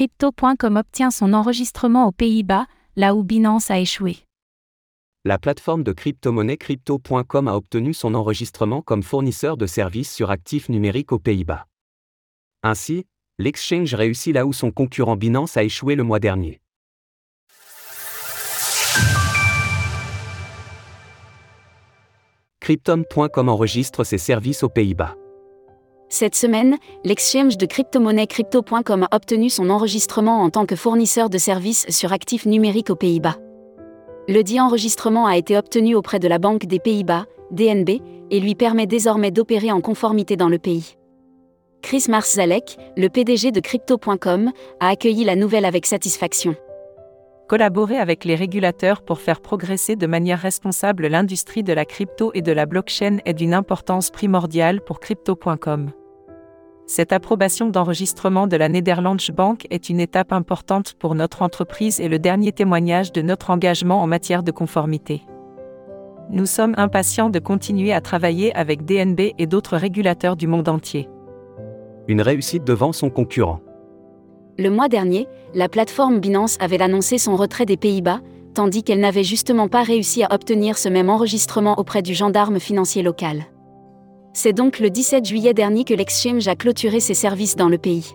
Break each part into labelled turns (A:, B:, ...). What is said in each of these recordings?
A: Crypto.com obtient son enregistrement aux Pays-Bas, là où Binance a échoué.
B: La plateforme de crypto-monnaie Crypto.com a obtenu son enregistrement comme fournisseur de services sur actifs numériques aux Pays-Bas. Ainsi, l'exchange réussit là où son concurrent Binance a échoué le mois dernier. Cryptom.com enregistre ses services aux Pays-Bas.
C: Cette semaine, l'exchange de crypto-monnaie Crypto.com a obtenu son enregistrement en tant que fournisseur de services sur actifs numériques aux Pays-Bas. Le dit enregistrement a été obtenu auprès de la Banque des Pays-Bas, DNB, et lui permet désormais d'opérer en conformité dans le pays. Chris Marszalek, le PDG de Crypto.com, a accueilli la nouvelle avec satisfaction.
D: Collaborer avec les régulateurs pour faire progresser de manière responsable l'industrie de la crypto et de la blockchain est d'une importance primordiale pour Crypto.com. Cette approbation d'enregistrement de la Netherlands Bank est une étape importante pour notre entreprise et le dernier témoignage de notre engagement en matière de conformité. Nous sommes impatients de continuer à travailler avec DNB et d'autres régulateurs du monde entier.
B: Une réussite devant son concurrent.
C: Le mois dernier, la plateforme Binance avait annoncé son retrait des Pays-Bas, tandis qu'elle n'avait justement pas réussi à obtenir ce même enregistrement auprès du gendarme financier local. C'est donc le 17 juillet dernier que l'exchange a clôturé ses services dans le pays.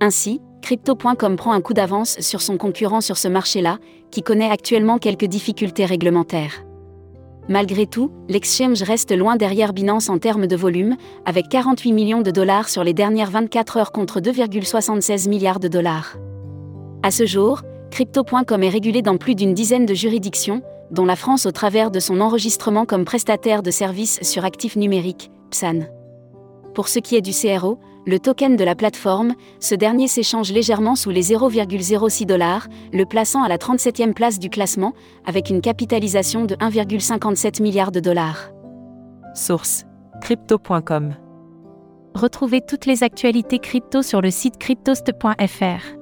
C: Ainsi, Crypto.com prend un coup d'avance sur son concurrent sur ce marché-là, qui connaît actuellement quelques difficultés réglementaires. Malgré tout, l'exchange reste loin derrière Binance en termes de volume, avec 48 millions de dollars sur les dernières 24 heures contre 2,76 milliards de dollars. À ce jour, Crypto.com est régulé dans plus d'une dizaine de juridictions, dont la France au travers de son enregistrement comme prestataire de services sur actifs numériques, PSAN. Pour ce qui est du CRO, le token de la plateforme, ce dernier s'échange légèrement sous les 0,06 dollars, le plaçant à la 37e place du classement, avec une capitalisation de 1,57 milliard de dollars.
D: Source crypto.com.
A: Retrouvez toutes les actualités crypto sur le site cryptost.fr.